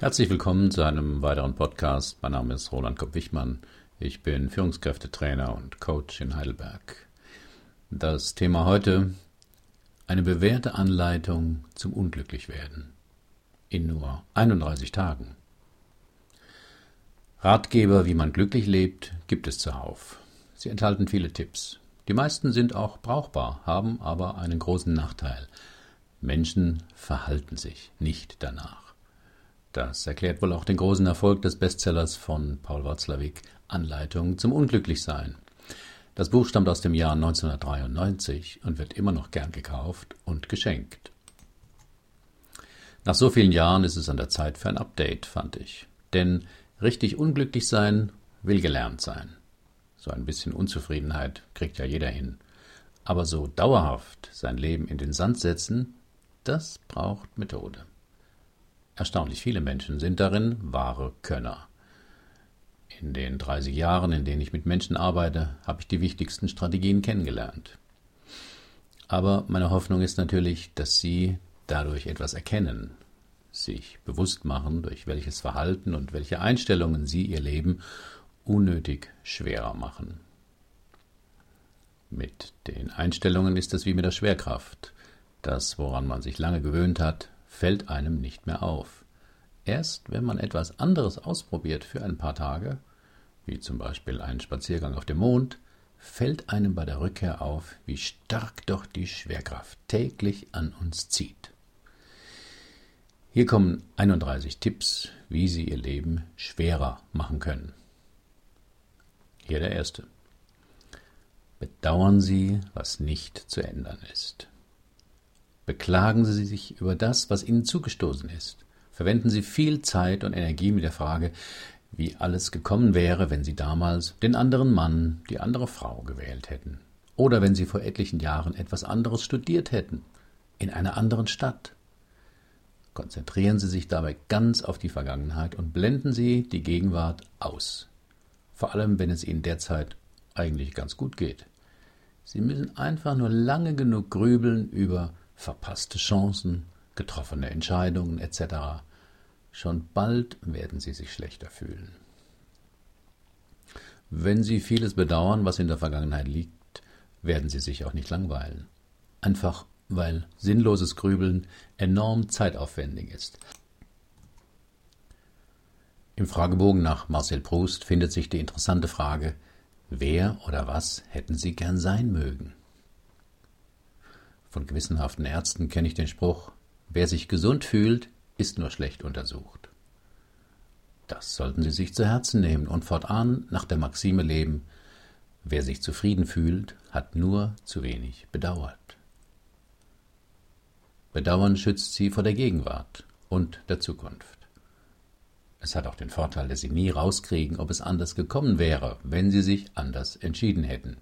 Herzlich willkommen zu einem weiteren Podcast. Mein Name ist Roland Kopp-Wichmann. Ich bin Führungskräftetrainer und Coach in Heidelberg. Das Thema heute: eine bewährte Anleitung zum Unglücklichwerden in nur 31 Tagen. Ratgeber, wie man glücklich lebt, gibt es zuhauf. Sie enthalten viele Tipps. Die meisten sind auch brauchbar, haben aber einen großen Nachteil. Menschen verhalten sich nicht danach. Das erklärt wohl auch den großen Erfolg des Bestsellers von Paul Watzlawick Anleitung zum Unglücklichsein. Das Buch stammt aus dem Jahr 1993 und wird immer noch gern gekauft und geschenkt. Nach so vielen Jahren ist es an der Zeit für ein Update, fand ich. Denn richtig unglücklich sein will gelernt sein. So ein bisschen Unzufriedenheit kriegt ja jeder hin. Aber so dauerhaft sein Leben in den Sand setzen, das braucht Methode. Erstaunlich viele Menschen sind darin wahre Könner. In den 30 Jahren, in denen ich mit Menschen arbeite, habe ich die wichtigsten Strategien kennengelernt. Aber meine Hoffnung ist natürlich, dass Sie dadurch etwas erkennen, sich bewusst machen, durch welches Verhalten und welche Einstellungen Sie Ihr Leben unnötig schwerer machen. Mit den Einstellungen ist es wie mit der Schwerkraft. Das, woran man sich lange gewöhnt hat, fällt einem nicht mehr auf. Erst wenn man etwas anderes ausprobiert für ein paar Tage, wie zum Beispiel einen Spaziergang auf dem Mond, fällt einem bei der Rückkehr auf, wie stark doch die Schwerkraft täglich an uns zieht. Hier kommen 31 Tipps, wie Sie Ihr Leben schwerer machen können. Hier der erste. Bedauern Sie, was nicht zu ändern ist. Beklagen Sie sich über das, was Ihnen zugestoßen ist. Verwenden Sie viel Zeit und Energie mit der Frage, wie alles gekommen wäre, wenn Sie damals den anderen Mann, die andere Frau gewählt hätten. Oder wenn Sie vor etlichen Jahren etwas anderes studiert hätten, in einer anderen Stadt. Konzentrieren Sie sich dabei ganz auf die Vergangenheit und blenden Sie die Gegenwart aus. Vor allem, wenn es Ihnen derzeit eigentlich ganz gut geht. Sie müssen einfach nur lange genug grübeln über verpasste Chancen, getroffene Entscheidungen etc. Schon bald werden Sie sich schlechter fühlen. Wenn Sie vieles bedauern, was in der Vergangenheit liegt, werden Sie sich auch nicht langweilen. Einfach weil sinnloses Grübeln enorm zeitaufwendig ist. Im Fragebogen nach Marcel Proust findet sich die interessante Frage, wer oder was hätten Sie gern sein mögen? Von gewissenhaften Ärzten kenne ich den Spruch, wer sich gesund fühlt, ist nur schlecht untersucht. Das sollten Sie sich zu Herzen nehmen und fortan nach der Maxime leben, wer sich zufrieden fühlt, hat nur zu wenig bedauert. Bedauern schützt Sie vor der Gegenwart und der Zukunft. Es hat auch den Vorteil, dass Sie nie rauskriegen, ob es anders gekommen wäre, wenn Sie sich anders entschieden hätten.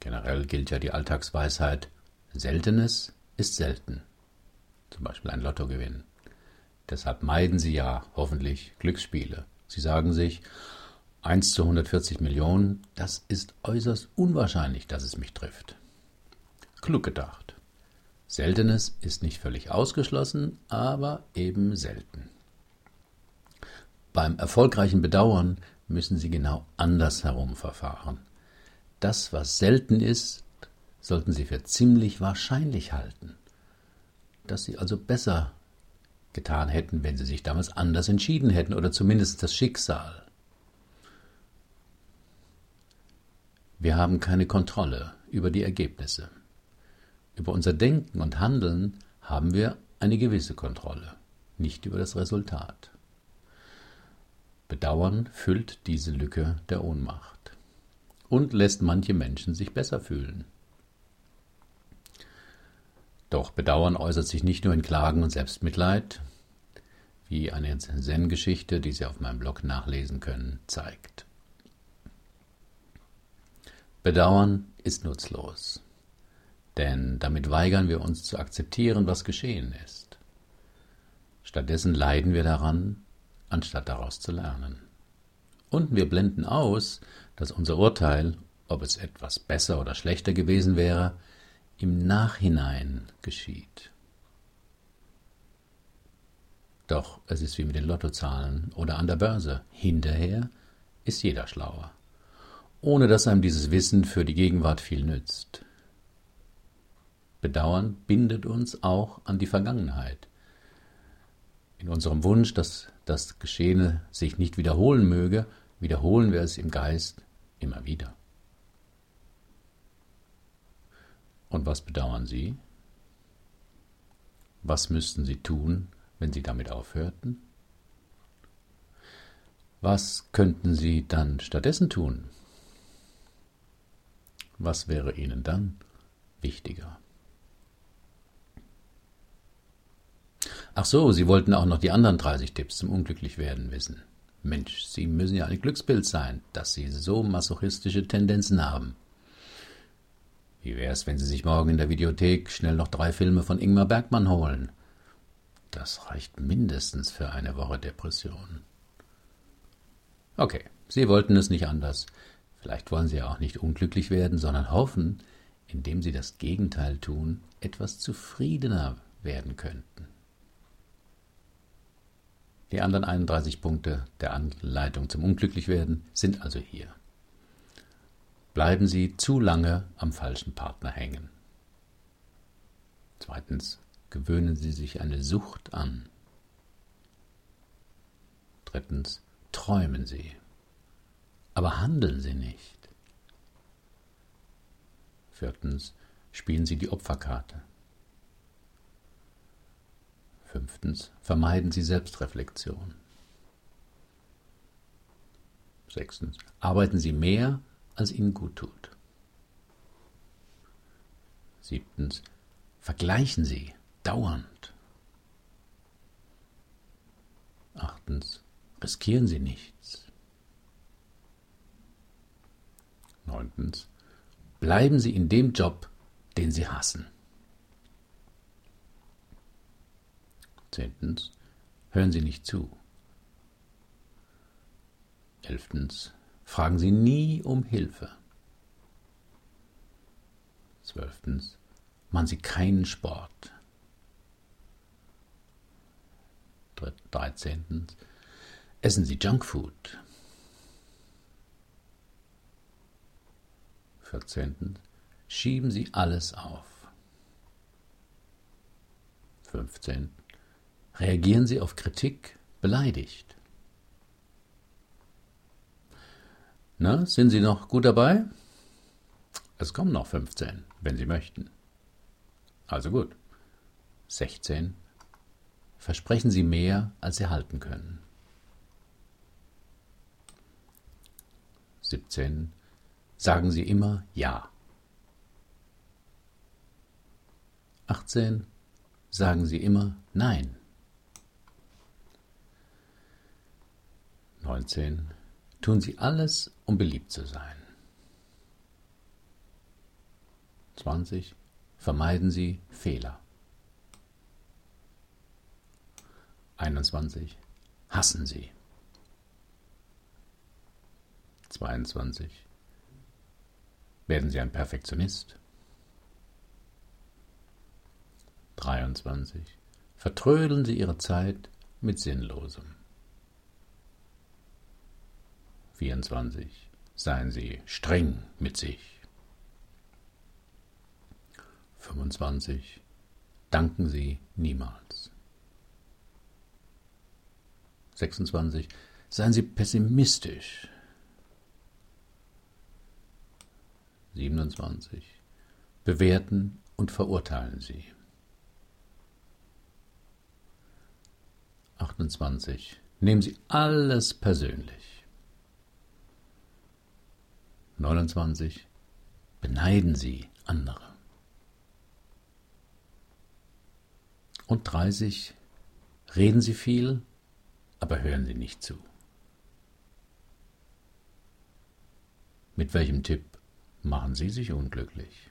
Generell gilt ja die Alltagsweisheit, Seltenes ist selten. Zum Beispiel ein Lottogewinn. Deshalb meiden Sie ja hoffentlich Glücksspiele. Sie sagen sich, 1 zu 140 Millionen, das ist äußerst unwahrscheinlich, dass es mich trifft. Klug gedacht. Seltenes ist nicht völlig ausgeschlossen, aber eben selten. Beim erfolgreichen Bedauern müssen Sie genau andersherum verfahren. Das, was selten ist, sollten Sie für ziemlich wahrscheinlich halten. Dass Sie also besser getan hätten, wenn Sie sich damals anders entschieden hätten, oder zumindest das Schicksal. Wir haben keine Kontrolle über die Ergebnisse. Über unser Denken und Handeln haben wir eine gewisse Kontrolle, nicht über das Resultat. Bedauern füllt diese Lücke der Ohnmacht und lässt manche Menschen sich besser fühlen. Doch Bedauern äußert sich nicht nur in Klagen und Selbstmitleid, wie eine Zen-Geschichte, die Sie auf meinem Blog nachlesen können, zeigt. Bedauern ist nutzlos, denn damit weigern wir uns zu akzeptieren, was geschehen ist. Stattdessen leiden wir daran, anstatt daraus zu lernen. Und wir blenden aus, dass unser Urteil, ob es etwas besser oder schlechter gewesen wäre, im Nachhinein geschieht. Doch es ist wie mit den Lottozahlen oder an der Börse. Hinterher ist jeder schlauer, ohne dass einem dieses Wissen für die Gegenwart viel nützt. Bedauern bindet uns auch an die Vergangenheit. In unserem Wunsch, dass das Geschehene sich nicht wiederholen möge, wiederholen wir es im Geist immer wieder. Und was bedauern Sie? Was müssten Sie tun, wenn Sie damit aufhörten? Was könnten Sie dann stattdessen tun? Was wäre Ihnen dann wichtiger? Ach so, Sie wollten auch noch die anderen 30 Tipps zum Unglücklichwerden wissen. Mensch, Sie müssen ja ein Glücksbild sein, dass Sie so masochistische Tendenzen haben. Wie wär's, wenn Sie sich morgen in der Videothek schnell noch drei Filme von Ingmar Bergmann holen? Das reicht mindestens für eine Woche Depression. Okay, Sie wollten es nicht anders. Vielleicht wollen Sie ja auch nicht unglücklich werden, sondern hoffen, indem Sie das Gegenteil tun, etwas zufriedener werden könnten. Die anderen 31 Punkte der Anleitung zum Unglücklichwerden sind also hier. Bleiben Sie zu lange am falschen Partner hängen. Zweitens, gewöhnen Sie sich eine Sucht an. Drittens, träumen Sie, aber handeln Sie nicht. Viertens, spielen Sie die Opferkarte. Fünftens, vermeiden Sie Selbstreflexion. Sechstens, arbeiten Sie mehr, als Ihnen gut tut. Siebtens, vergleichen Sie dauernd. Achtens, riskieren Sie nichts. Neuntens, bleiben Sie in dem Job, den Sie hassen. Zehntens, hören Sie nicht zu. Elftens, fragen Sie nie um Hilfe. Zwölftens, machen Sie keinen Sport. Dreizehntens, essen Sie Junkfood. Vierzehntens, schieben Sie alles auf. Fünfzehntens, Reagieren Sie auf Kritik beleidigt? Na, sind Sie noch gut dabei? Es kommen noch 15, wenn Sie möchten. Also gut. 16. Versprechen Sie mehr, als Sie halten können. 17. Sagen Sie immer Ja. 18. Sagen Sie immer Nein. 19. Tun Sie alles, um beliebt zu sein. 20. Vermeiden Sie Fehler. 21. Hassen Sie. 22. Werden Sie ein Perfektionist. 23. Vertrödeln Sie Ihre Zeit mit Sinnlosem. 24. Seien Sie streng mit sich. 25. Danken Sie niemals. 26. Seien Sie pessimistisch. 27. Bewerten und verurteilen Sie. 28. Nehmen Sie alles persönlich. 29. Beneiden Sie andere. Und 30. Reden Sie viel, aber hören Sie nicht zu. Mit welchem Tipp machen Sie sich unglücklich?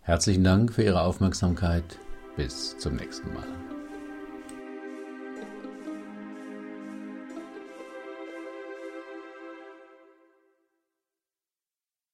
Herzlichen Dank für Ihre Aufmerksamkeit. Bis zum nächsten Mal.